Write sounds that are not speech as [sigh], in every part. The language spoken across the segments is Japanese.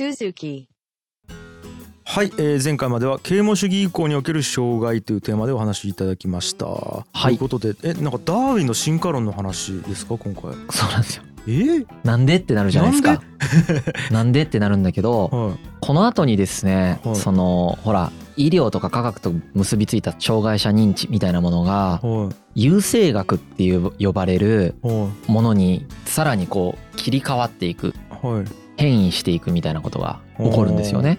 Suzuki はい、えー前回までは啓蒙主義以降における障害というテーマでお話しいただきました。はいということで、え、なんかダーウィンの進化論の話ですか今回。そうなんですよえ？ー、なんでってなるじゃないですかなんで？ってなるんだけど [laughs] はい。この後にですね、はいそのほら医療とか科学と結びついた障害者認知みたいなものがは優生学っていう呼ばれるものにさらにこう切り替わっていくい。はい。変異していくみたいなことが起こるんですよね。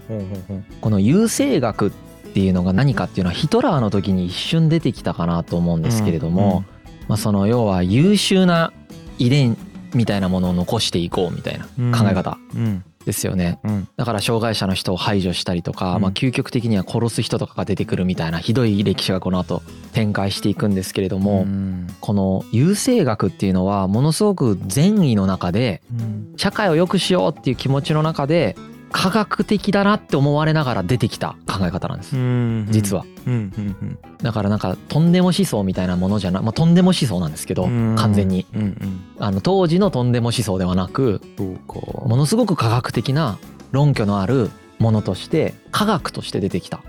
この優生学っていうのが何かっていうのはヒトラーの時に一瞬出てきたかなと思うんですけれども、まあ、その要は優秀な遺伝みたいなものを残していこうみたいな考え方うん。ですよね。うん。だから障害者の人を排除したりとか、うんまあ、究極的には殺す人とかが出てくるみたいなひどい歴史がこの後展開していくんですけれども、うん。この優生学っていうのはものすごく善意の中でうん。社会を良くしようっていう気持ちの中で科学的だなって思われながら出てきた考え方なんですうん。実は。うん。うん。だからなんかとんでも思想みたいなものじゃなまあとんでも思想なんですけどうん。完全にうん。うん。あの当時のとんでも思想ではなく。ものすごく科学的な論拠のあるものとして科学として出てきた。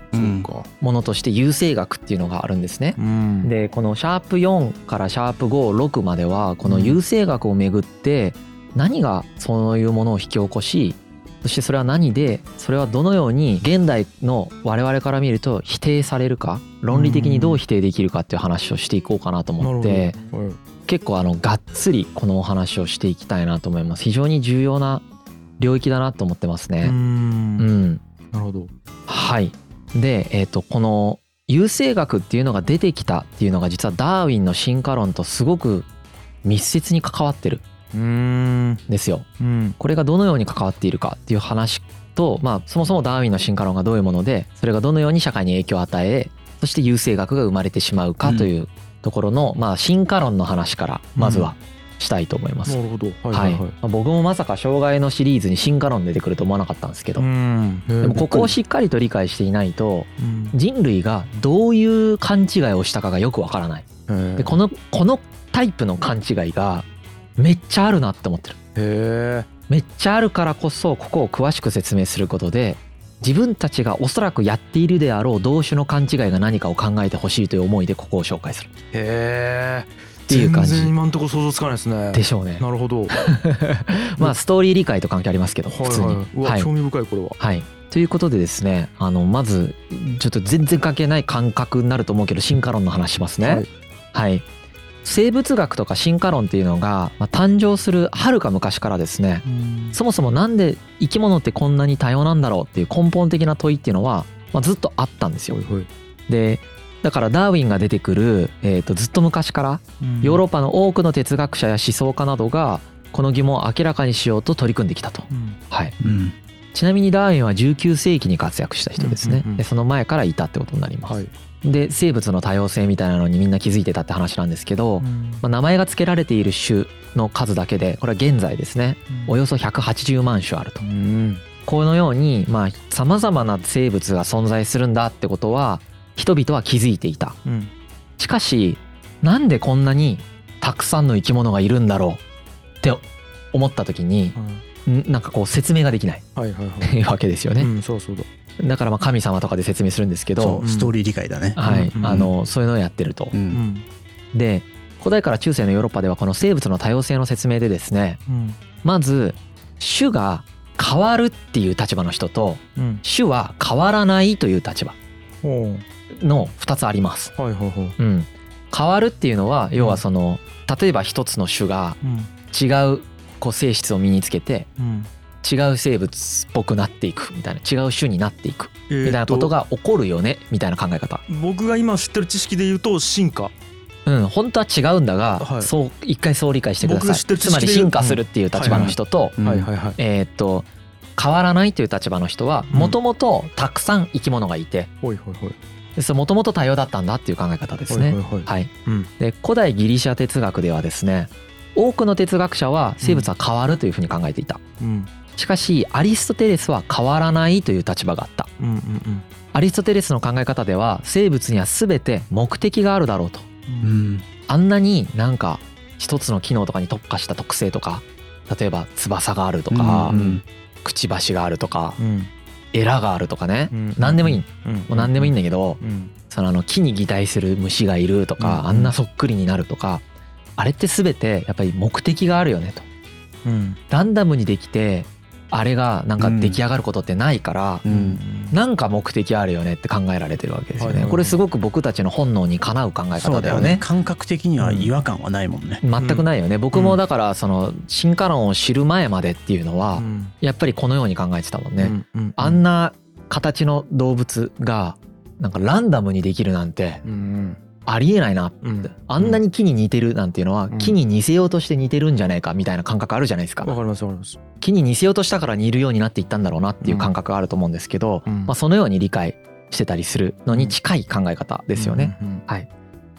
ものとして優生学っていうのがあるんですね。うん。でこのシャープ4からシャープ56まではこの優生学をめぐって何がそういうものを引き起こしそしてそれは何でそれはどのように現代の我々から見ると否定されるか論理的にどう否定できるかっていう話をしていこうかなと。思ってはい。結構あのがっつりこのお話をしていきたいなと思います非常に重要な領域だなと思ってますう。ね。うんんなるほど。はい。で、えっ、と、この優生学っていうのが出てきたっていうのが実はダーウィンの進化論とすごく密接に関わってるですよ。うん。これがどのように関わっているかっていう話と、まあ、そもそもダーウィンの進化論がどういうもので、それがどのように社会に影響を与え、そして優生学が生まれてしまうかというところの、まあ、進化論の話からまずはしたいと思います。なるほど。はいははいいはい。まあ僕もまさか障害のシリーズに進化論出てくると思わなかったんですけど、ん。でもここをしっかりと理解していないとうん人類がどういう勘違いをしたかがよくわからないへでこのこのタイプの勘違いがめっちゃあるなって思ってるへめっちゃあるからこそここを詳しく説明することで自分たちがおそらくやっているであろう同種の勘違いが何かを考えてほしいという思いでここを紹介するえ。へえ。っていう感じ全然今んとこ想像つかないですね。でしょうねなるほど。[laughs] まあストーリー理解と関係ありますけどはい普通にはい。興味深いこれは。はい。ということでですね、あの、まず、ちょっと全然関係ない感覚になると思うけど、進化論の話しますね。ははいい。生物学とか進化論っていうのが、まあ、誕生するはるか昔からですね、そもそもなんで生き物ってこんなに多様なんだろうっていう根本的な問いっていうのは、まあ、ずっとあったんですよ。はいはいで、だからダーウィンが出てくる、えー、とずっと昔からヨーロッパの多くの哲学者や思想家などがこの疑問を明らかにしようと取り組んできたと。うんはい。うんちなみにダーウィンは19世紀に活躍した人ですね、うんうんうんでその前からいたってことになります、はい。で生物の多様性みたいなのにみんな気づいてたって話なんですけど、まあ、名前が付けられている種の数だけでこれは現在ですね。およそ180万種あると。うん。このようにまあ様々な生物が存在するんだってことは人々は気づいていた。うん。しかしなんでこんなにたくさんの生き物がいるんだろうって思った時にんなんかこう説明ができないはいはいはい。[laughs] わけですよね、うん、そうそうだ。だからまあ神様とかで説明するんですけそどうストーリー理解だねはいうんあのそういうのをやってるとう。うんん。で古代から中世のヨーロッパではこの生物の多様性の説明でですねうん。まず種が変わるっていう立場の人とうん。種は変わらないという立場ほの2つあります。う。はいはいはい。うん、変わるっていうのは要はその例えば一つの種がうん。違うこう性質を身につけてうん。違う生物っぽくなっていくみたいな違う種になっていくみみたいなこと。が起こるよねみたいな考え方。僕が今知ってる知識で言うと進化。うん、本当は違うんだが、はいそう一回そう理解してくださいつまり進化するっていう立場の人と、うんはいはいはい。えーっと変わらないという立場の人はうんもともとたくさん生き物がいてほいほいほい。もともと多様だったんだっていう考え方ですね。はいはいはいはいうん。で古代ギリシャ哲学ではですね多くの哲学者は生物は変わるというふうに考えていた。うん。しかしアリストテレスは変わらないという立場があった。うんうんアリストテレスの考え方では生物には全て目的があるだろうと。うん。うんあんなになんか一つの機能とかに特化した特性とか例えば翼があるとか、うんくちばしがあるとかうんエラがあるとかねうん何でもいいもうんう何でもいいんだけどうんそのあの木に擬態する虫がいるとかうんあんなそっくりになるとかあれって全てやっぱり目的があるよねと。うん。ランダムにできてあれがなんか出来上がることってないからうん。なんか目的あるよねって考えられてるわけですよはいはいはい。ねこれすごく僕たちの本能にかなう考え方だよね。ね。感覚的には違和感はないもんね、全くないよね。僕もだからその進化論を知る前までっていうのはうん。やっぱりこのように考えてたもんね。うん。うん。あんな形の動物がなんかランダムにできるなんてうんありえないな。うん。あんなに木に似てるなんていうのはうん。木に似せようとして似てるんじゃないかみたいな感覚あるじゃないですか。わかりますわかります。木に似せようとしたから似るようになっていったんだろうなっていう感覚があると思うんですけど、うん。まあ、そのように理解してたりするのに近い考え方ですよね。うん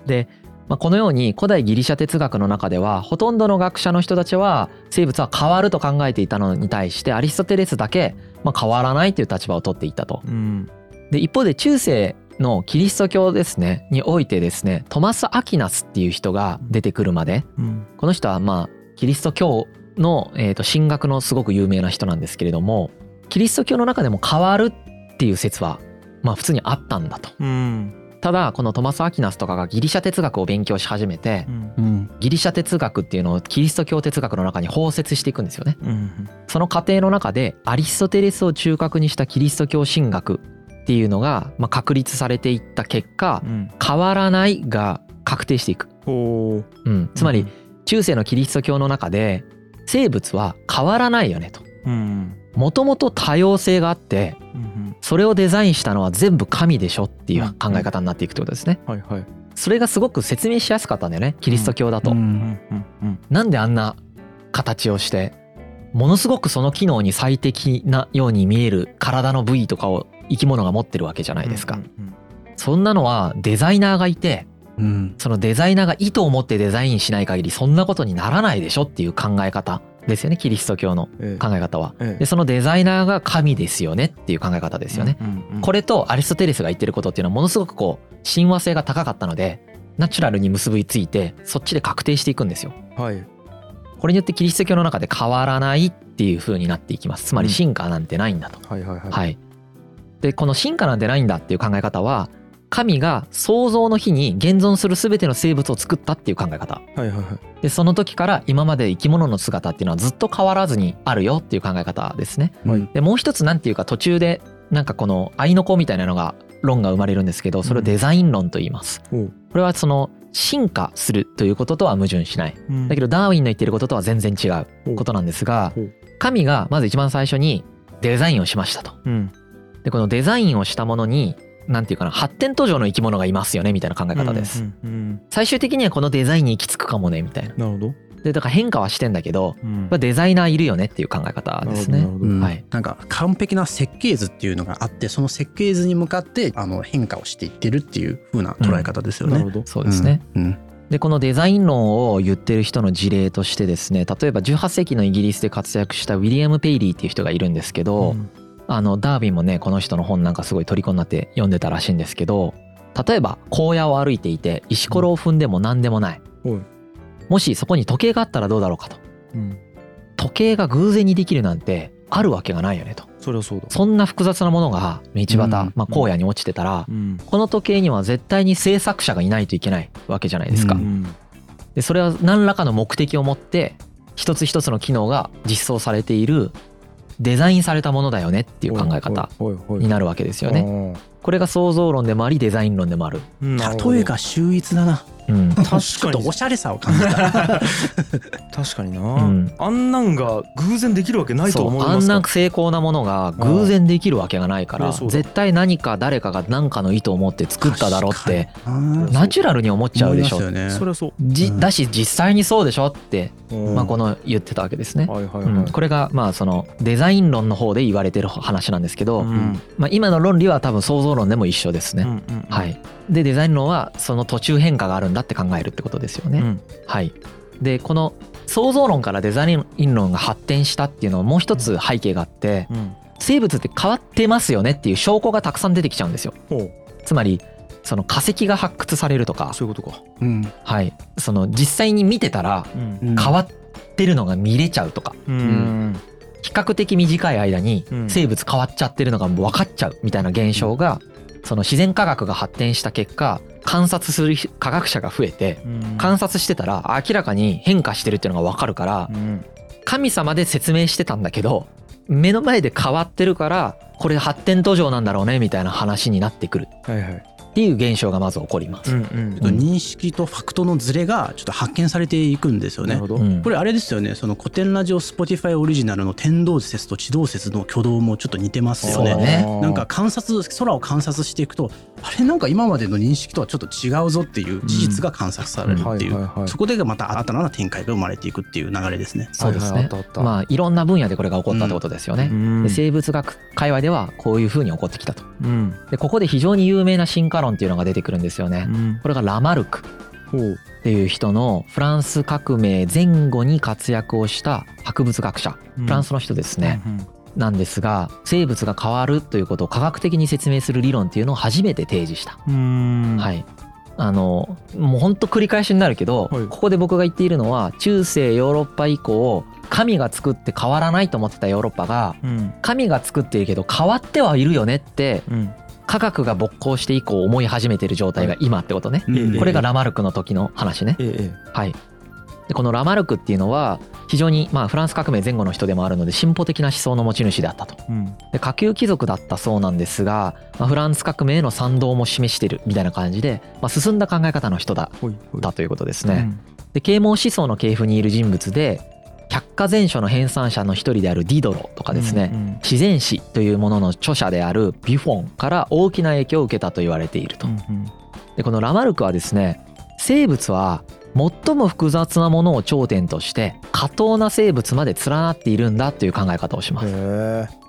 で、まあ、このように古代ギリシャ哲学の中ではほとんどの学者の人たちは生物は変わると考えていたのに対してアリストテレスだけまあ変わらないという立場を取っていたと。うん。で一方で中世のキリスト教ですねにおいてですねトマス・アキナスっていう人が出てくるまでうんこの人はまあキリスト教の、えー、と神学のすごく有名な人なんですけれどもキリスト教の中でも変わるっていう説はまあ普通にあったんだと。うんただこのトマス・アキナスとかがギリシャ哲学を勉強し始めてうんうんギリシャ哲学っていうのをキリスト教哲学の中に包摂していくんですよね。うんその過程の中でアリストテレスを中核にしたキリスト教神学っていうのがまあ確立されていった結果うん。変わらないが確定していく。う。ん、つまり中世のキリスト教の中で生物は変わらないよねと。うんもともと多様性があってうんそれをデザインしたのは全部神でしょっていう考え方になっていくってことですね。はいはい。それがすごく説明しやすかったんだよねキリスト教だと。うんうんうん。なんであんな形をしてものすごくその機能に最適なように見える体の部位とかを生き物が持ってるわけじゃないですか。うんそんなのはデザイナーがいてうん。そのデザイナーが意図を持ってデザインしない限りそんなことにならないでしょっていう考え方ですよね。キリスト教のええ。考え方は。ええ。でそのデザイナーが神ですよねっていう考え方ですよね。うんうんこれとアリストテレスが言ってることっていうのはものすごくこう親和性が高かったのでナチュラルに結びついてそっちで確定していくんですよ。はい。これによってキリスト教の中で変わらないっていう風になっていきます。つまり進化なんてないんだと。はいはいはい。はい、でこの進化なんてないんだっていう考え方は神が創造の日に現存する全ての生物を作ったっていう考え方はいはいはいでその時から今まで生き物の姿っていうのはずっと変わらずにあるよっていう考え方ですね。はいでもう一つなんていうか途中でなんかこの愛の子みたいなのが論が生まれるんですけどそれをデザイン論と言います。おうこれはその進化するということとは矛盾しない。うんだけどダーウィンの言ってることとは全然違うことなんですが神がまず一番最初にデザインをしましたと。うんでこのデザインをしたものになんていうかな発展途上の生き物がいますよねみたいな考え方です。うんうん最終的にはこのデザインに行き着くかもねみたいな。なるほど。でだから変化はしてんだけどうん。まあデザイナーいるよねっていう考え方ですね。はい。なんか完璧な設計図っていうのがあってその設計図に向かってあの変化をしていってるっていう風な捉え方ですよね。なるほどそうですね。うん。でこのデザイン論を言ってる人の事例としてですね例えば18世紀のイギリスで活躍したウィリアム・ペイリーっていう人がいるんですけど、うんあのダービンもねこの人の本なんかすごい虜になって読んでたらしいんですけど例えば荒野を歩いていて石ころを踏んでも何でもない、おい。もしそこに時計があったらどうだろうかと。うん。時計が偶然にできるなんてあるわけがないよねと。そりゃそうだ。そんな複雑なものが道端、うん。まあ、荒野に落ちてたら、うん。この時計には絶対に制作者がいないといけないわけじゃないですか。ううん。でそれは何らかの目的を持って一つ一つの機能が実装されているデザインされたものだよねっていう考え方になるわけですよね。ねこれが創造論でもありデザイン論でもある。例えが秀逸だな。うん、確かに。ちょっとおしゃれさを感じた。[laughs] 確かにな、うん。あんなんが偶然できるわけないとそうあん思いますか？な成功なものが偶然できるわけがないから絶対何か誰かが何かの意図を持って作っただろうってナチュラルに思っちゃうでしょ。ね。そりゃそう、うだし実際にそうでしょって、うん。まあ、この言ってたわけですね。はいはいはい、うん、これがまあそのデザイン論の方で言われてる話なんですけど、うん。まあ、今の論理は多分創造論でも一緒ですね。うんうんはい、でデザイン論はその途中変化があるんだって考えるってことですよね。うん。はい、でこの創造論からデザイン論が発展したっていうのはもう一つ背景があってうん。生物って変わってますよねっていう証拠がたくさん出てきちゃうんですよ。つまりその化石が発掘されるとか、そういうことか、うん。はい、その実際に見てたらうん。うん。変わってるのが見れちゃうとか。うん比較的短い間にうん。生物変わっちゃってるのがもう分かっちゃうみたいな現象がその自然科学が発展した結果観察する科学者が増えてうん。観察してたら明らかに変化してるっていうのが分かるからうん。神様で説明してたんだけど目の前で変わってるからこれ発展途上なんだろうねみたいな話になってくる。はいはいっていう現象がまず起こります。うんうんちょっと認識とファクトのズレがちょっと発見されていくんですよねなるほ。どうんこれあれですよねその古典ラジオ Spotify オリジナルの天動説と地動説の挙動もちょっと似てますよね。ねなんか観察空を観察していくとあれなんか今までの認識とはちょっと違うぞっていう事実が観察されるっていうそこでまた新たな展開が生まれていくっていう流れですね。そうですねまあいろんな分野でこれが起こったってことですよね。うんで生物学界隈ではこういうふうに起こってきたと。うんでここで非常に有名な進化論っていうのが出てくるんですよね。う。ん。これがラマルクっていう人のフランス革命前後に活躍をした博物学者。フランスの人ですね、うん。なんですが生物が変わるということを科学的に説明する理論っていうのを初めて提示した。うん。はい。あのもうほんと繰り返しになるけど、はい。ここで僕が言っているのは中世ヨーロッパ以降神が作って変わらないと思ってたヨーロッパがうん。神が作っているけど変わってはいるよねってうん科学が勃興して以降思い始めてる状態が今ってことね。うんこれがラマルクの時の話ね。はい。でこのラマルクっていうのは非常にまあフランス革命前後の人でもあるので進歩的な思想の持ち主であったと。えうんで下級貴族だったそうなんですが、まあ、フランス革命への賛同も示してるみたいな感じで、まあ、進んだ考え方の人だったということですね。で啓蒙思想の系譜にいる人物で百科全書の編纂者の一人であるディドロとかですね、うんうん。自然史というものの著者であるビフォンから大きな影響を受けたと言われていると。うんでこのラマルクはですね生物は最も複雑なものを頂点として過当な生物まで連なっているんだという考え方をします。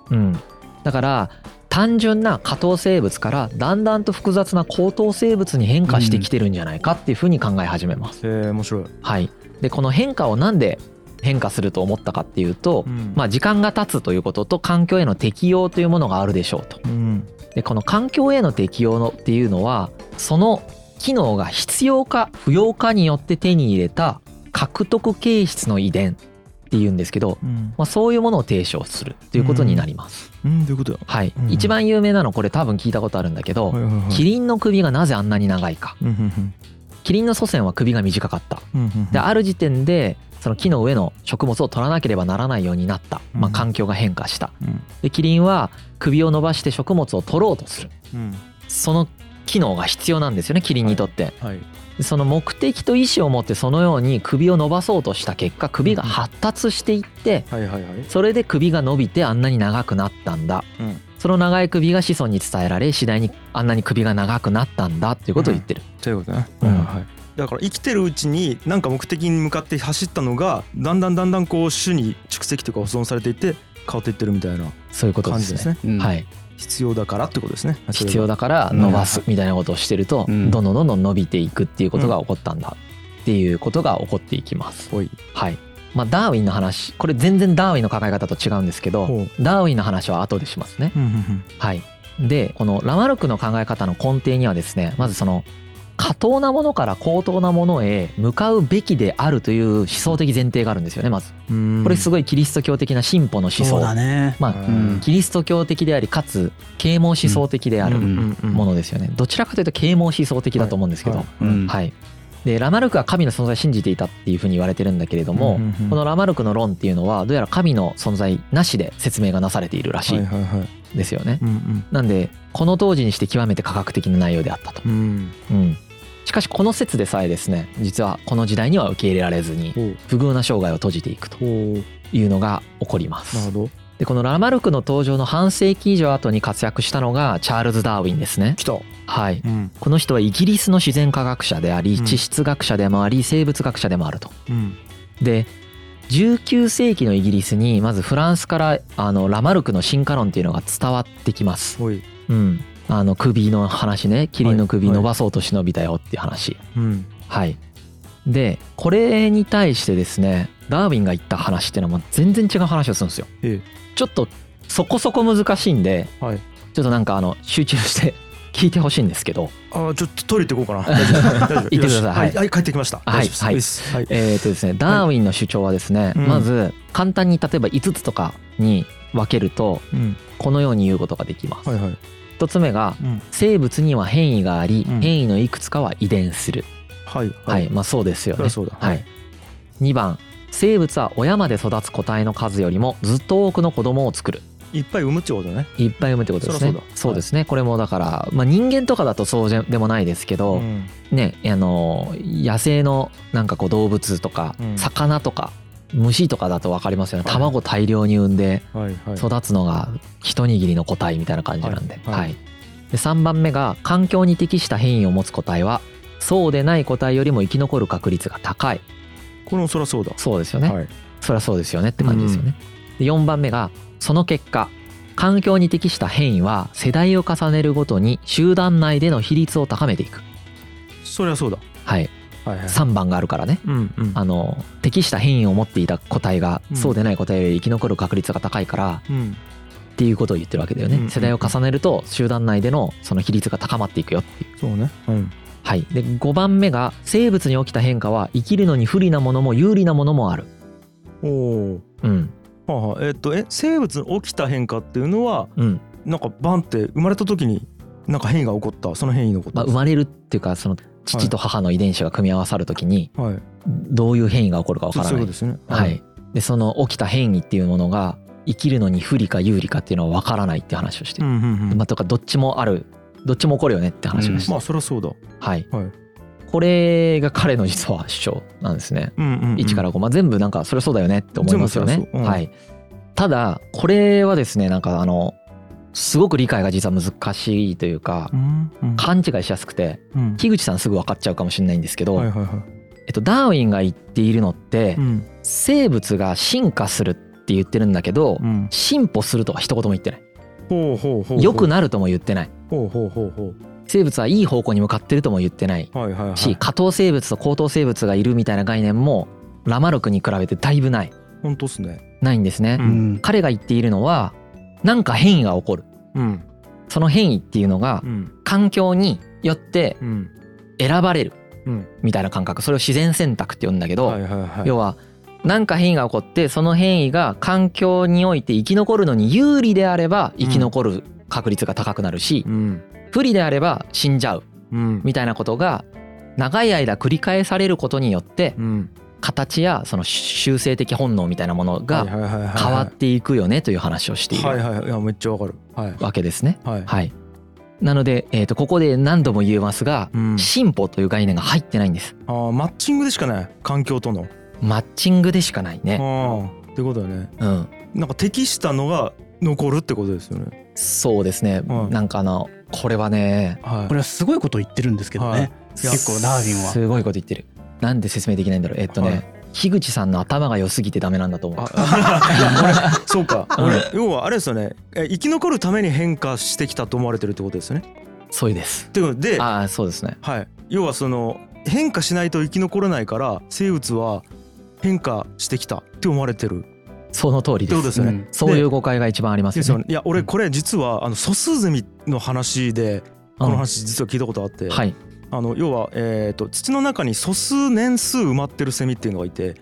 うん、だから単純な過当生物からだんだんと複雑な高等生物に変化してきてるんじゃないかっていうふうに考え始めます。へえ面白い。はい、でこの変化をなんで変化すると思ったかっていうと、うん。まあ、時間が経つということと環境への適応というものがあるでしょうと。うん。でこの環境への適応のっていうのはその機能が必要か不要かによって手に入れた獲得形質の遺伝っていうんですけど、うん。まあ、そういうものを提唱するということになります。うん。どういうこと？だはい、うん。一番有名なのこれ多分聞いたことあるんだけど、はいはいはい。キリンの首がなぜあんなに長いか。キリンの祖先は首が短かった。である時点でその木の上の食物を取らなければならないようになった、まあ、うん環境が変化した。うん。でキリンは首を伸ばして食物を取ろうとする。うん。その機能が必要なんですよねキリンにとって。はい。でその目的と意思を持ってそのように首を伸ばそうとした結果首が発達していってはいはいはい。それで首が伸びてあんなに長くなったんだ。うん。その長い首が子孫に伝えられ次第にあんなに首が長くなったんだっていうことを言ってる、ということね、うん。はいはいだから生きてるうちに何か目的に向かって走ったのがだんだんだんだんこう種に蓄積というか保存されていって変わっていってるみたいなそういうことですね。感じですね。うん。はい。必要だからってことですね。必要だから伸ばすみたいなことをしてるとうん。どんどんどんどん伸びていくっていうことが起こったんだっていうことが起こっていきます。ほい。はい。まあダーウィンの話これ全然ダーウィンの考え方と違うんですけどほダーウィンの話は後でしますね。うんうんはい。でこのラマルクの考え方の根底にはですねまずその過当なものから高等なものへ向かうべきであるという思想的前提があるんですよねまず。うん。これすごいキリスト教的な進歩の思そうだ想ね。まあうん。キリスト教的でありかつ啓蒙思想的であるものですよね。どちらかというと啓蒙思想的だと思うんですけど。はい。うん。はい。でラマルクは神の存在を信じていたっていうふうに言われてるんだけれどもうんうんうん。このラマルクの論っていうのはどうやら神の存在なしで説明がなされているらしはいいはいはい。ですよね。うんうん。なんでこの当時にして極めて科学的な内容であったと。うん。うんしかしこの説でさえですね実はこの時代には受け入れられずに不遇な生涯を閉じていくというのが起こります。なるほど。でこのラマルクの登場の半世紀以上後に活躍したのがチャールズ・ダーウィンですね。はい。うん。この人はイギリスの自然科学者でありうん。地質学者でもあり生物学者でもあると。うん。で19世紀のイギリスにまずフランスからあのラマルクの進化論っていうのが伝わってきます。うんあの首の話ね。キリンの首はい伸ばそうと忍びたよっていう話。うん。はい。でこれに対してですねダーウィンが言った話っていうのはもう全然違う話をするんですよ。えちょっとそこそこ難しいんではい。ちょっとなんかあの集中して [laughs] 聞いてほしいんですけど。あちょっとトイレ行ってこうかな。[laughs] [laughs] 行ってください。はい。はい。帰ってきました。はい。はい。えーとですねダーウィンの主張はですね、うん。まず簡単に例えば5つとかに分けるとうん。このように言うことができます。はいはい一つ目がうん生物には変異がありうん変異のいくつかは遺伝する。はいはい、まあそうですよね。そりゃそうだはい。2番生物は親まで育つ個体の数よりもずっと多くの子供を作る。いっぱい産むってことねいっぱい産むってことですね。そりゃそうだですね。これもだから、まあ、人間とかだとそうででもないですけど、うんねあの野生のなんかこう動物とか、うん魚とか虫とかだと分かりますよね。はい卵大量に産んで育つのが一握りの個体みたいな感じなんで。はいはいで3番目が環境に適した変異を持つ個体はそうでない個体よりも生き残る確率が高い。これもそりゃそうだそうですよね。はいそりゃそうですよねって感じですよね。で4番目がその結果環境に適した変異は世代を重ねるごとに集団内での比率を高めていく。そりゃそうだはい。はいはい3番があるからね。うんうんあの適した変異を持っていた個体がうんそうでない個体より生き残る確率が高いからうんっていうことを言ってるわけだよね。うん世代を重ねると集団内でのその比率が高まっていくよっていう。そうねうんはい。で5番目が生物に起きた変化は生きるのに不利なものも有利なものもある。おおうん。はあはあえっとえ生物に起きた変化っていうのはうん。なんかバンって生まれた時になんか変異が起こったその変異のことまあ、生まれるっていうかその父と母の遺伝子が組み合わさるときにはい。どういう変異が起こるかわからない。はい。でその起きた変異っていうものが生きるのに不利か有利かっていうのはわからないって話をして。る。うんうんうん。まあとかどっちもある。どっちも起こるよねって話をして。る。まあそりゃそうだ。はい。はい。これが彼の実は主張なんですね。うんうんうん。1から5、まあ、全部なんかそれそうだよねって思いますよね。うん。はい。ただこれはですねなんかあのすごく理解が実は難しいというかうんうん。勘違いしやすくてうん。樋口さんすぐ分かっちゃうかもしれないんですけど、はいはいはい。えっと、ダーウィンが言っているのってうん。生物が進化するって言ってるんだけどうん。進歩するとは一言も言ってない。ほうほうほう良くなるとも言ってない。ほうほうほうほう。生物はいい方向に向かってるとも言ってない。はいはいはい。し下等生物と高等生物がいるみたいな概念もラマルクに比べてだいぶない。本当っすね。ないんですね、ううん。彼が言っているのはなんか変異が起こる。うん。その変異っていうのがうん。環境によってうん。選ばれるうん。みたいな感覚。それを自然選択って言うんだけど、要は何か変異が起こってその変異が環境において生き残るのに有利であれば生き残る確率が高くなるし、うん。不利であれば死んじゃううん。みたいなことが長い間繰り返されることによってうん形やその修正的本能みたいなものがはいはいはいはい変わっていくよねという話をしているはいはいい。やめっちゃわかる。はい。わけですね。はい。はい、なので、えー、とここで何度も言えますがうん。進歩という概念が入ってないんです。あーマッチングでしかない。環境との。マッチングでしかないあね。あってことだよね。うん。なんか適したのが残るってことですよね。そうですね、うん。なんかあのこれはねはい。これはすごいこと言ってるんですけどはい。ね。結構ダーウィンは。すごいこと言ってるなんで説明できないんだろう。えっとね、はい。樋口さんの頭が良すぎてダメなんだと思う。そうか。要はあれですよね。え生き残るために変化してきたと思われてるってことですよね。そうです。っていうことでああそうですね。はい。要はその変化しないと生き残れないから生物は変化してきたって思われてる。その通りです。ですよね、うん。そういう誤解が一番ありますよね。ですよねいや俺これ実はあの素数ゼミの話でこの話実は聞いたことあって、うんはいあの要は、えー、と土の中に素数年数埋まってるセミっていうのがいて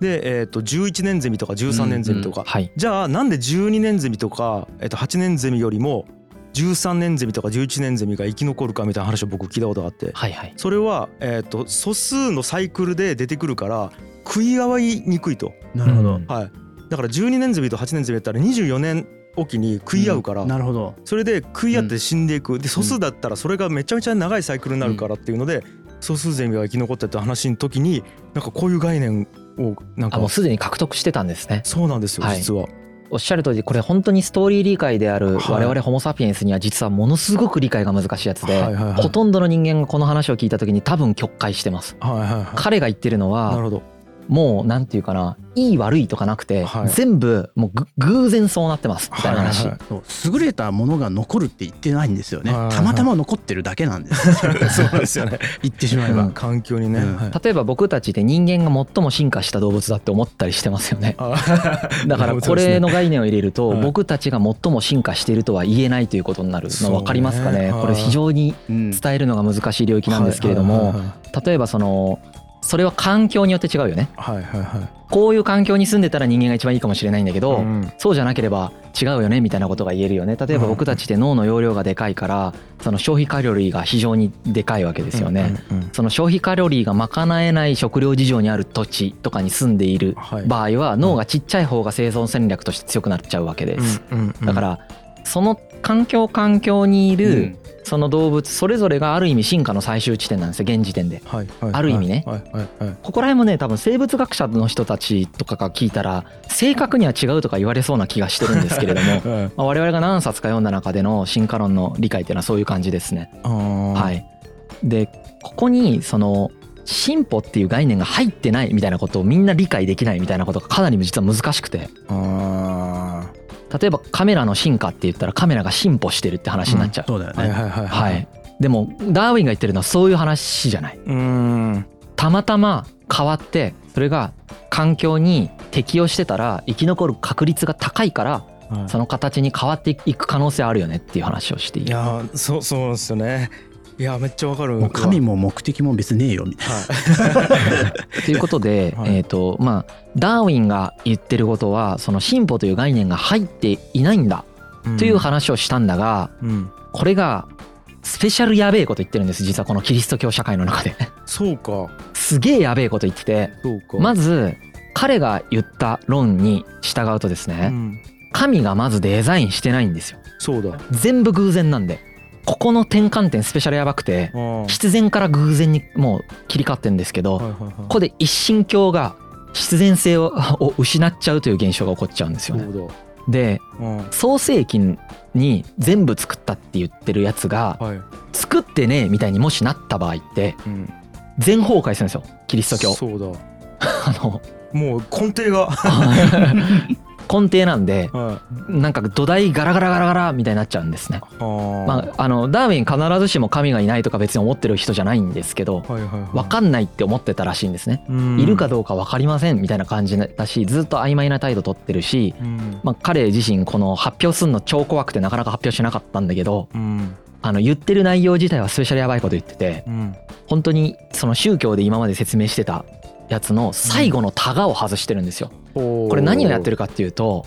で、えー、と11年ゼミとか13年ゼミとか、うんうんはい。じゃあなんで12年ゼミとか、えー、と8年ゼミよりも13年ゼミとか11年ゼミが生き残るかみたいな話を僕聞いたことがあって。はいはい。それは、えー、と素数のサイクルで出てくるから食い合いにくいと、なるほど。うん。はい、だから12年ゼミと8年ゼミやったら24年おきに食い合うから、なるほど。それで食い合って死んでいく。で素数だったらそれがめちゃめちゃ長いサイクルになるからっていうので素数ゼミが生き残ったって話の時になんかこういう概念をなんかあもうすでに獲得してたんですね。そうなんですよはい。実は。おっしゃる通りこれ本当にストーリー理解であるはい。我々ホモ・サピエンスには実はものすごく理解が難しいやつで、ほとんどの人間がこの話を聞いた時に多分曲解してます。彼が言ってるのはなるほどもうなんていうかないい悪いとかなくて、はい。全部もうぐ偶然そうなってます。みたいな話、はいはい。優れたものが残るって言ってないんですよね。はいはいはい。たまたま残ってるだけなんです [laughs] そうですよね。言ってしまえば、うん。環境にね、うん。はい。例えば僕たちで人間が最も進化した動物だって思ったりしてますよね。あ [laughs] だから [laughs] これの概念を入れるとはい僕たちが最も進化しているとは言えないということになるの分かりますかね？ねこれ非常にうん。伝えるのが難しい領域なんですけれども例えばそのそれは環境によって違うよね。はいはいはい。こういう環境に住んでたら人間が一番いいかもしれないんだけど、うん。そうじゃなければ違うよねみたいなことが言えるよね。例えばうん僕たちって脳の容量がでかいからその消費カロリーが非常にでかいわけですよね、うんうんその消費カロリーが賄えない食料事情にある土地とかに住んでいるはい。場合は脳がちっちゃい方が生存戦略として強くなっちゃうわけです、うんうんうん。だからその環境環境にいるその動物それぞれがある意味進化の最終地点なんですよ現時点で。はいはいある意味ね。はいここら辺もね多分生物学者の人たちとかが聞いたら正確には違うとか言われそうな気がしてるんですけれども [laughs] はい。まあ我々が何冊か読んだ中での進化論の理解っていうのはそういう感じですね。はい、でここにその進歩っていう概念が入ってないみたいなことをみんな理解できないみたいなことがかなり実は難しくて。あ例えばカメラの進化って言ったらカメラが進歩してるって話になっちゃう。そうだよね。ーはいはいはいはい、でもダーウィンが言ってるのはそういう話じゃない。うーんたまたま変わってそれが環境に適応してたら生き残る確率が高いからはいその形に変わっていく可能性あるよねっていう話をしている。いやーそうそうですよねいやーめっちゃわかる。もう神も目的も別ねえよみたいな。はい。[laughs] ということで、はい。えっ、とまあダーウィンが言ってることはその進歩という概念が入っていないんだという話をしたんだが、うん。これがスペシャルやべえこと言ってるんです実はこのキリスト教社会の中で。そうか。すげえやべえこと言ってて。そうか。まず彼が言った論に従うとですうねん。神がまずデザインしてないんですよ。そうだ。全部偶然なんでここの転換点スペシャルやばくて必然から偶然にもう切り替わってんですけど、ここで一神教が必然性をを失っちゃうという現象が起こっちゃうんですよね。でうん。創世記に全部作ったって言ってるやつがはい。作ってねえみたいにもしなった場合ってうん。全崩壊するんですよキリスト教。そうだ。[laughs] あのもう根底が [laughs] 根底なんではいなんか土台ガラガラガラガラみたいになっちゃうんですね。まあ、あのダーウィン必ずしも神がいないとか別に思ってる人じゃないんですけどはいはいはい。分かんないって思ってたらしいんですね。うん。いるかどうか分かりませんみたいな感じだしずっと曖昧な態度取ってるし、うん。まあ、彼自身この発表するの超怖くてなかなか発表しなかったんだけどうん。あの言ってる内容自体はスペシャルやばいこと言っててうん。本当にその宗教で今まで説明してたやつの最後のタガを外してるんですよ。ここれ何をやってるかっていうと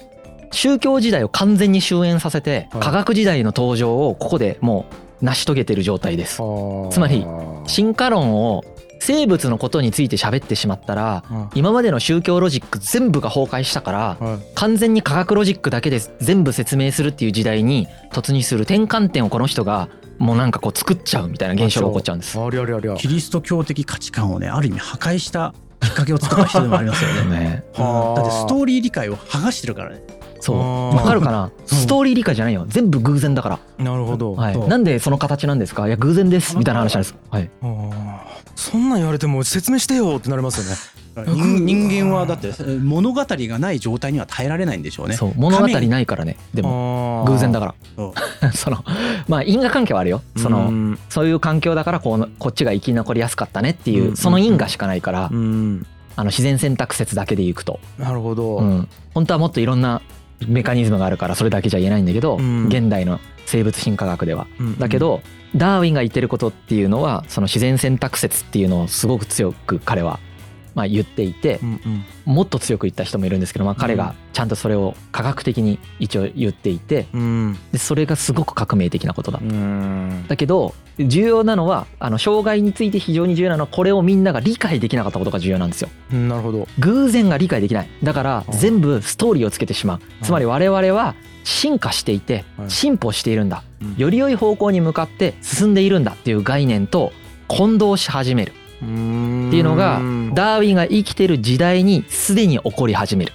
宗教時代を完全に終焉させてはい。科学時代の登場をここでもう成し遂げてる状態です。つまり進化論を生物のことについて喋ってしまったら今までの宗教ロジック全部が崩壊したから完全に科学ロジックだけで全部説明するっていう時代に突入する転換点をこの人がもうなんかこう作っちゃうみたいな現象が起こっちゃうんです。ありゃりゃりゃキリスト教的価値観をねある意味破壊したきっかけを作った人でもありますよね。[laughs] ね、うん。だってストーリー理解を剥がしてるからね。そう。わかるかな？ストーリー理解じゃないよ。全部偶然だから、なるほど。はい、なんでその形なんですか？いや偶然です。みたいな話なんです、はい、そんなん言われても説明してよってなりますよね人人間はだって物語がない状態には耐えられないんでしょうね。そう物語ないからね。でも偶然だかから。そ [laughs] のまあ因果関係はあるよ。そのそういう環境だからこうこっちが生き残りやすかったねっていううん。その因果しかないからうん。あの自然選択説だけでいくと、なるほど、うん、本当はもっといろんなメカニズムがあるからそれだけじゃ言えないんだけど、うん。現代の生物進化学では。うん。だけどダーウィンが言ってることっていうのはその自然選択説っていうのをすごく強く彼はまあ言っていてうんうん。もっと強く言った人もいるんですけど、まあ、彼がちゃんとそれを科学的に一応言っていてうん。でそれがすごく革命的なことだ。うん。だけど重要なのはあの障害について非常に重要なのはこれをみんなが理解できなかったことが重要なんですよ。なるほど。偶然が理解できない。だからあ全部ストーリーをつけてしまう。あつまり我々は進化していてはい進歩しているんだ。うん。より良い方向に向かって進んでいるんだっていう概念と混同し始めるっていうのがダーウィンが生きてる時代にすでに起こり始める。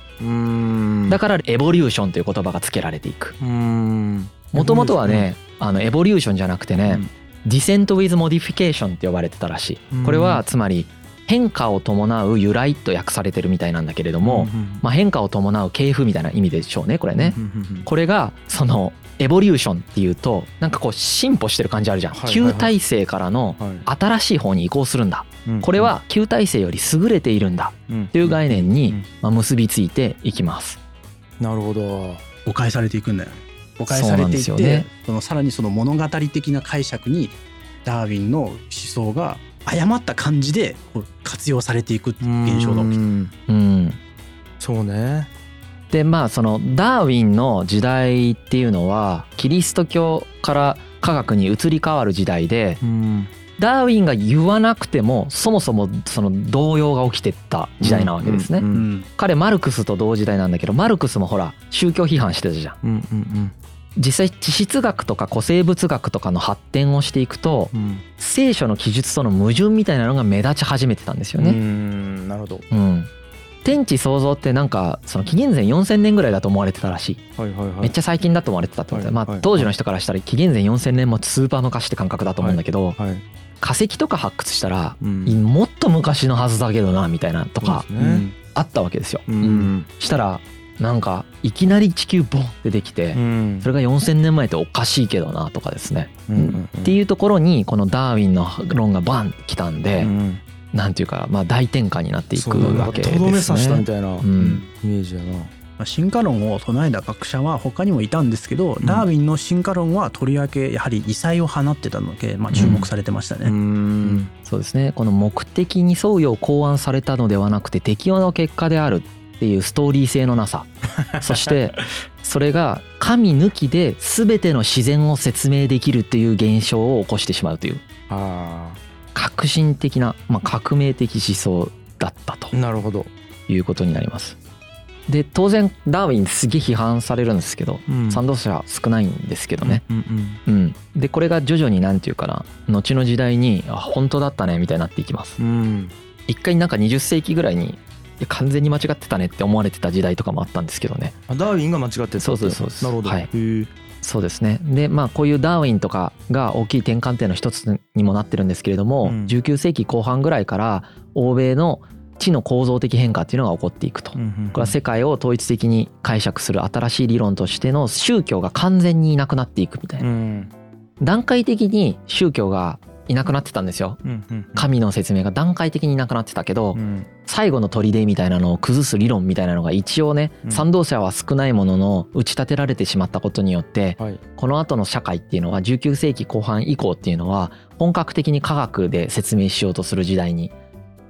だから evolution という言葉が付けられていく。うん。もともとはねあの evolution じゃなくてね、 descent with modification って呼ばれてたらしい。これはつまり変化を伴う由来と訳されてるみたいなんだけれども、まあ、変化を伴う系譜みたいな意味でしょうねこれね。これがそのエボリューションっていうとなんかこう進歩してる感じあるじゃん、旧体制からのはい。新しい方に移行するんだ。うんこれは旧体制より優れているんだ。うん。っていう概念に結びついていきます。なるほど。誤解されていくんだよ。ね。誤解されていって、ですよねそのさらにその物語的な解釈にダーウィンの思想が誤った感じで活用されていくっていう現象が起きてうん。うん。そうね。でまあそのダーウィンの時代っていうのはキリスト教から科学に移り変わる時代でうんダーウィンが言わなくてもそもそもその動揺が起きてった時代なわけですね。うんうん彼マルクスと同時代なんだけどマルクスもほら宗教批判してたじゃん。うんうん実際地質学とか古生物学とかの発展をしていくとうん聖書の記述との矛盾みたいなのが目立ち始めてたんですようね。ん。なるほど。うん。天地創造ってなんかその紀元前4000年ぐらいだと思われてたらしい。はいはいはい。めっちゃ最近だと思われてたってことで、まあはいはい。当時の人からしたら紀元前4000年もスーパー昔って感覚だと思うんだけど、はい化石とか発掘したら、うん。もっと昔のはずだけどなみたいなとかね。あったわけですよ。うん。したらなんかいきなり地球ボンってできて、うん。それが4,000年前っておかしいけどなとかですね、うんっていうところにこのダーウィンの論がバンってきたんで、うん。なんていうかまあ大転換になっていくわけですとどめさしたみね。たいなイうん。メージやな。まあ進化論を唱えた学者は他にもいたんですけど、ん。ダーウィンの進化論はとりわけやはり異彩を放ってたので、まあ、注目されてましたね。ん。そうですね。この目的に沿うよう考案されたのではなくて適応の結果であるっていうストーリー性のなさ。[laughs] そしてそれが神抜きで全ての自然を説明できるっていう現象を起こしてしまうというあ革新的な、まあ、革命的思想だったと。あなるほど。いうことになります。で当然ダーウィンすげえ批判されるんですけど、うん。賛同者少ないんですけどね、うんうんうん、でこれが徐々に何て言うかな後の時代にあ本当だったねみたいになっていきます。うん。一回なんか20世紀ぐらいに完全に間違ってたねって思われてた時代とかもあったんですけどね。あダーウィンが間違ってたそうそうそうそう。なるほど。はい。そうですね。でまあこういうダーウィンとかが大きい転換点の一つにもなってるんですけれども、うん。19世紀後半ぐらいから欧米の地の構造的変化っていうのが起こっていくと。これは世界を統一的に解釈する新しい理論としての宗教が完全にいなくなっていくみたいな。うん。段階的に宗教がいなくなってたんですよ。神の説明が段階的にいなくなってたけどうん。最後の砦みたいなのを崩す理論みたいなのが一応ねうん。賛同者は少ないものの打ち立てられてしまったことによってはい。この後の社会っていうのは19世紀後半以降っていうのは本格的に科学で説明しようとする時代に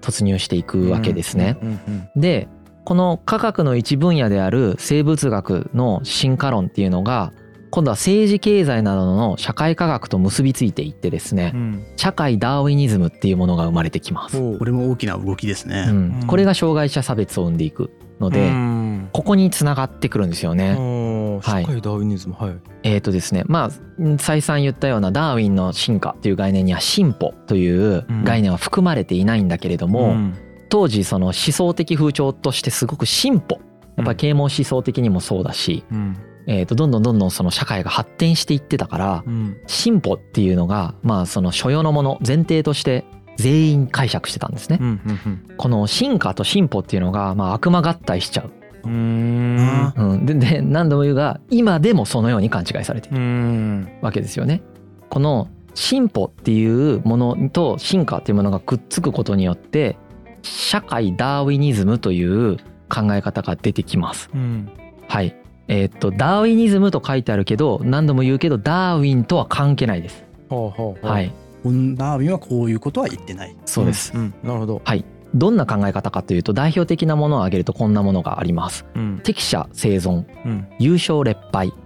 突入していくわけですね。うんうんでこの科学の一分野である生物学の進化論っていうのが今度は政治経済などの社会科学と結びついていってですねうん社会ダーウィニズムっていうものが生まれてきます。これも大きな動きですね。うんこれが障害者差別を生んでいくのでうん。ここにつながってくるんですよね。はい。ダーウィニズムはい。えーとですねまあ再三言ったようなダーウィンの進化という概念には進歩という概念は含まれていないんだけれども、ん。当時その思想的風潮としてすごく進歩。やっぱり啓蒙思想的にもそうだし、うん。えーとどんどんどんどんその社会が発展していってたからうん。進歩っていうのがまあその所要のもの前提として全員解釈してたんですね。うんうんこの進化と進歩っていうのがまあ悪魔合体しちゃう。うんうんうん、でで何度も言うが今でもそのように勘違いされているうんわけですよね。この進歩っていうものと進化っていうものがくっつくことによって社会ダーウィニズムという考え方が出てきます。うんはい。えーっとダーウィニズムと書いてあるけど何度も言うけどダーウィンとは関係ないです。ほうほうほうはい。うんダーウィンはこういうことは言ってない。そうです。んんなるほどはい。どんな考え方かというと代表的なものを挙げるとこんなものがあります。うん適者生存、うん優勝劣敗、うん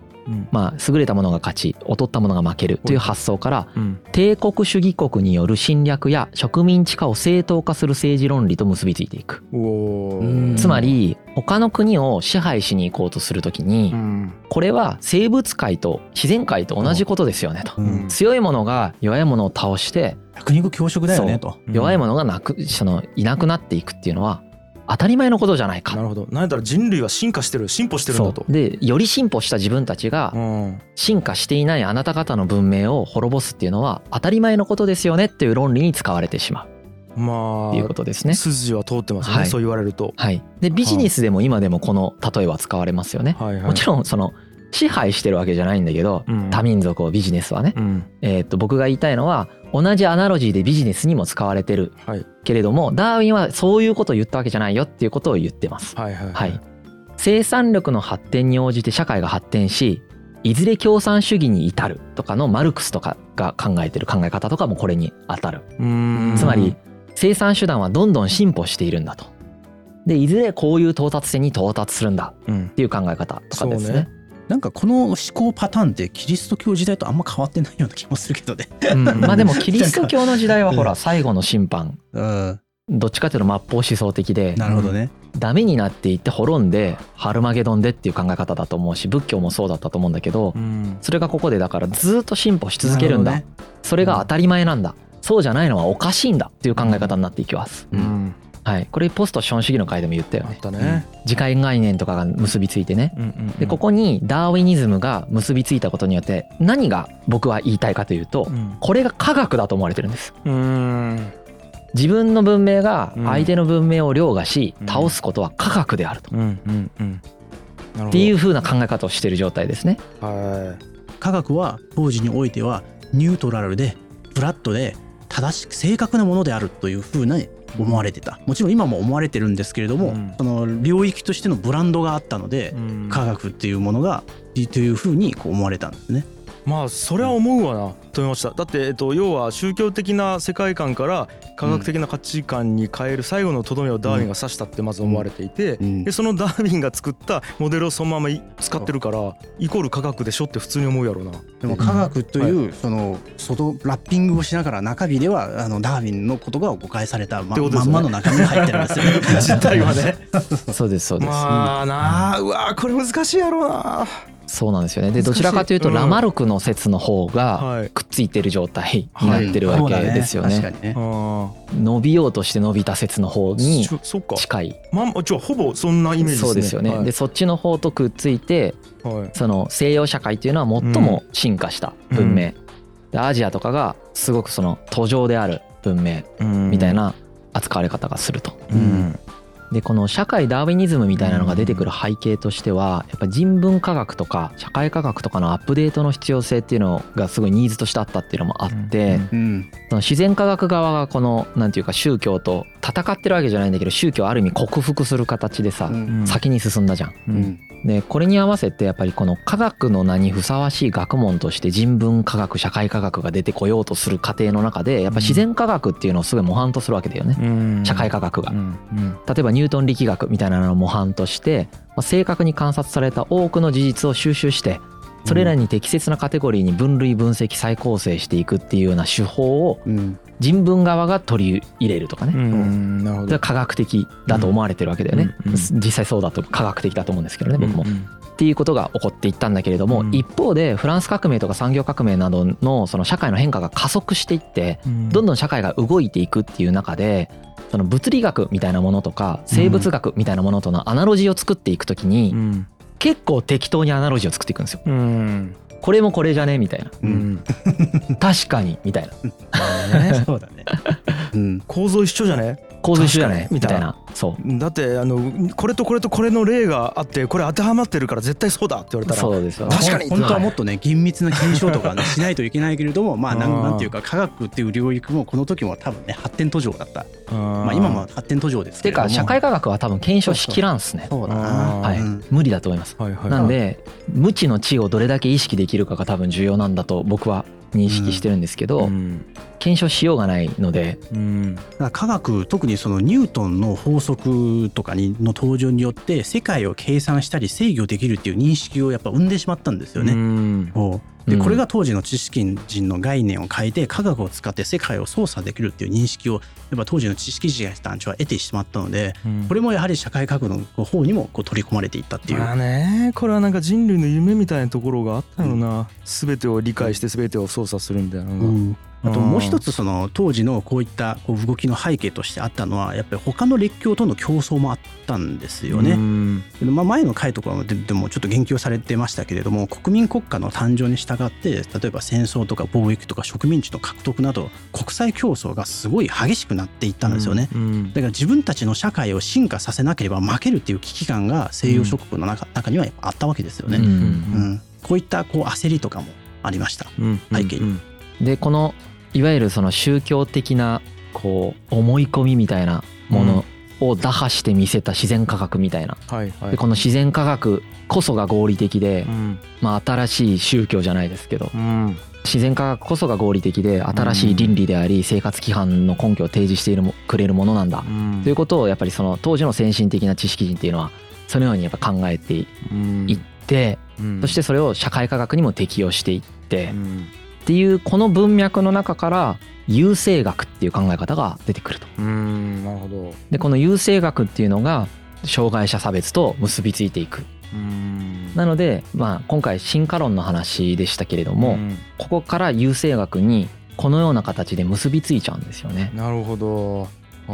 まあ優れたものが勝ち、劣ったものが負けるという発想からうん。帝国主義国による侵略や植民地化を正当化する政治論理と結びついていく。つまり他の国を支配しに行こうとするときにうん。これは生物界と自然界と同じことですよねと。うん。強いものが弱いものを倒して弱肉強食だよねと。弱いものがなくそのいなくなっていくっていうのは当たり前のことじゃないか。なるほど。なんやったら人類は進化してる進歩してるんだと。でより進歩した自分たちがうん。進化していないあなた方の文明を滅ぼすっていうのは当たり前のことですよねっていう論理に使われてしまう。まっていうこあとですね。筋は通ってますよねはい。そう言われると。はい、でビジネスでも今でもこの例えは使われますよね。はいはい。もちろんその支配してるわけじゃないんだけどうん。多民族をビジネスはね、うん。えーっと僕が言いたいのは同じアナロジーでビジネスにも使われてるはい。けれどもダーウィンはそういうことを言ったわけじゃないよっていうことを言ってます。はいはいはい、生産力の発展に応じて社会が発展しいずれ共産主義に至るとかのマルクスとかが考えてる考え方とかもこれに当たる。うん。つまり生産手段はどんどん進歩しているんだと。でいずれこういう到達点に到達するんだうんっていう考え方とかですね。そうねなんかこの思考パターンってキリスト教時代とあんま変わってないような気もするけどね。うん。[laughs] まあでもキリスト教の時代はほら最後の審判。うん、どっちかというと末法思想的で。なるほどね。ダメになっていって滅んでハルマゲドンでっていう考え方だと思うし仏教もそうだったと思うんだけどうん。それがここでだからずっと進歩し続けるんだ。なるそれが当たり前なんだ。そうじゃないのはおかしいんだっていう考え方になっていきます。ううんんはい、これポスト資本主義の回でも言ったよあっね。たね時間概念とかが結びついてね。うんうんうん。でここにダーウィニズムが結びついたことによって何が僕は言いたいかというとうん。これが科学だと思われてるんです。うん。自分の文明がうん。相手の文明を凌駕しうん。倒すことは科学であると。うんうんうん。っていう風な考え方をしている状態ですね。は科学は当時においてはニュートラルでフラットで正しく正確なものであるというふうに思われてた。もちろん今も思われてるんですけれども、うん。その領域としてのブランドがあったのでい、うん。科学っていうものがいいというふうにこう思われたんですね。まあそれは思うわなと思いましただって、えっと、要は宗教的な世界観から科学的な価値観に変える最後のとどめをダーウィンが指したってまず思われていて、うんでそのダーウィンが作ったモデルをそのままい使ってるからイコール科学でしょって普通に思うやろうな。でも科学というその外ラッピングをしながら中身ではあのダーウィンの言葉を誤解されたまねまんまの中身に入ってるんですよ。[laughs] 実態はね。そうですそうです。まあなあうわーこれ難しいやろうな。そうなんですよね。でどちらかというとうんラマルクの説の方がはい。くっついてる状態になってるわけですよね。伸びようとして伸びた説の方あにちょそっか。近い。まあじゃあほぼそんなイメージですね。そうですよね。はいでそっちの方とくっついてはいその西洋社会っていうのは最も進化した文明、でアジアとかがすごくその途上である文明みたい。な扱われ方がすると。うんでこの社会ダーウィニズムみたいなのが出てくる背景としてはやっぱ人文科学とか社会科学とかのアップデートの必要性っていうのがすごいニーズとしてあったっていうのもあって、その自然科学側がこのなんていうか宗教と戦ってるわけじゃないんだけど宗教をある意味克服する形でさ、うん。先に進んだじゃん。ううん。んでこれに合わせてやっぱりこの科学の名にふさわしい学問として人文科学社会科学が出てこようとする過程の中でやっぱ自然科学っていうのをすごい模範とするわけだよね、うん。社会科学が。う。ん。うん。例えばニュートン力学みたいなのを模範として、まあ正確に観察された多くの事実を収集してそれらに適切なカテゴリーに分類分析再構成していくっていうような手法をうん。人文側が取り入れるとかね、うん。なるほど。科学的だと思われてるわけだよね、うん。うん。実際そうだと科学的だと思うんですけどね僕も。うん。っていうことが起こっていったんだけれども、うん。一方でフランス革命とか産業革命などのその社会の変化が加速していってうん。どんどん社会が動いていくっていう中でその物理学みたいなものとか生物学みたいなものとのアナロジーを作っていくときにうん結構適当にアナロジーを作っていくんですよ。うん。これもこれじゃね？みたいな。ううん。ん確かに。みたいな。ねそうだね。うん。構造一緒じゃね？構図一緒じゃない確かに。みたいな。そう。だってあのこれとこれとこれの例があってこれ当てはまってるから絶対そうだって言われたら。そうですよ。確かに。本当はもっとね厳密な検証とかね [laughs] しないといけないけれどもまあなんなんていうか科学っていう領域もこの時も多分ね発展途上だった。ままあ今も発展途上ですてけれども。か社会科学は多分検証しきらんっすね。そうだなはい。うん。無理だと思います。はいはい。なんで無知の知をどれだけ意識できるかが多分重要なんだと僕は認識してるんですけど、うん検証しようがないので。うん。科学特にそのニュートンの法則とかにの登場によって世界を計算したり制御できるっていう認識をやっぱ生んでしまったんですよね。うん。でうん。これが当時の知識人の概念を変えて科学を使って世界を操作できるっていう認識をやっぱ当時の知識人たちは得てしまったのでこれもやはり社会科学の方にもこう取り込まれていったっていう。まあねこれはなんか人類の夢みたいなところがあったのな、全てを理解して全てを操作するみたいなのが、うんあともう一つその当時のこういったこう動きの背景としてあったのはやっぱり他の列強との競争もあったんですよね。まあ、前の回とかででもちょっと言及されてましたけれども国民国家の誕生に従って例えば戦争とか貿易とか植民地の獲得など国際競争がすごい激しくなっていったんですよね。うんだから自分たちの社会を進化させなければ負けるっていう危機感が西洋諸国の中,、中にはあったわけですよね。うんうんこういったこう焦りとかもありました。うん背景にでこのいわゆるその宗教的なこう思い込みみたいなものを打破して見せた自然科学みたいな。でこの自然科学こそが合理的でう、ん。まあ、新しい宗教じゃないですけどうん。自然科学こそが合理的で新しい倫理であり生活規範の根拠を提示しているもくれるものなんだ。うん。ということをやっぱりその当時の先進的な知識人っていうのはそのようにやっぱ考えていうん。ってうん。そしてそれを社会科学にも適用していってうんっていうこの文脈の中から優生学っていう考え方が出てくると。うんなるほどでこの優生学っていうのが障害者差別と結びついていく。うんなのでまあ今回進化論の話でしたけれども、んここから優生学にこのような形で結びついちゃうんですよね。なるほどあ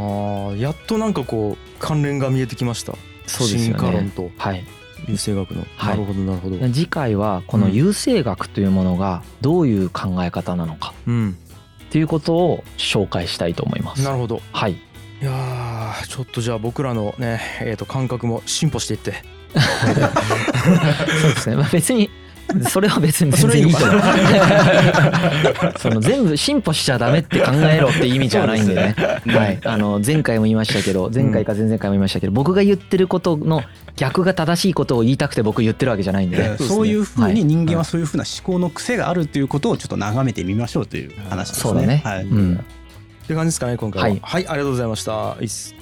ーやっとなんかこう関連が見えてきましたそうですね。化論とはい。優生学の、はい。なるほどなるほど。次回はこの優生学というものがどういう考え方なのか。うん。っていうことを紹介したいと思います。なるほど。はい。いやーちょっとじゃあ僕らのねえー、と感覚も進歩していって。[laughs] そうですね。まあ別に [laughs] それは別に全然いいと思う。[laughs] その全部進歩しちゃダメって考えろって意味じゃないんでね。はい。あの前回も言いましたけど、前回か前々回も言いましたけど、僕が言ってることの逆が正しいことを言いたくて僕言ってるわけじゃないんでね。そういうふうはいに人間はそういうふうな思考の癖があるっていうことをちょっと眺めてみましょうという話ですね。そうだねはい。うん。って感じですかね今回ははいはい、ありがとうございましたいっす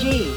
G.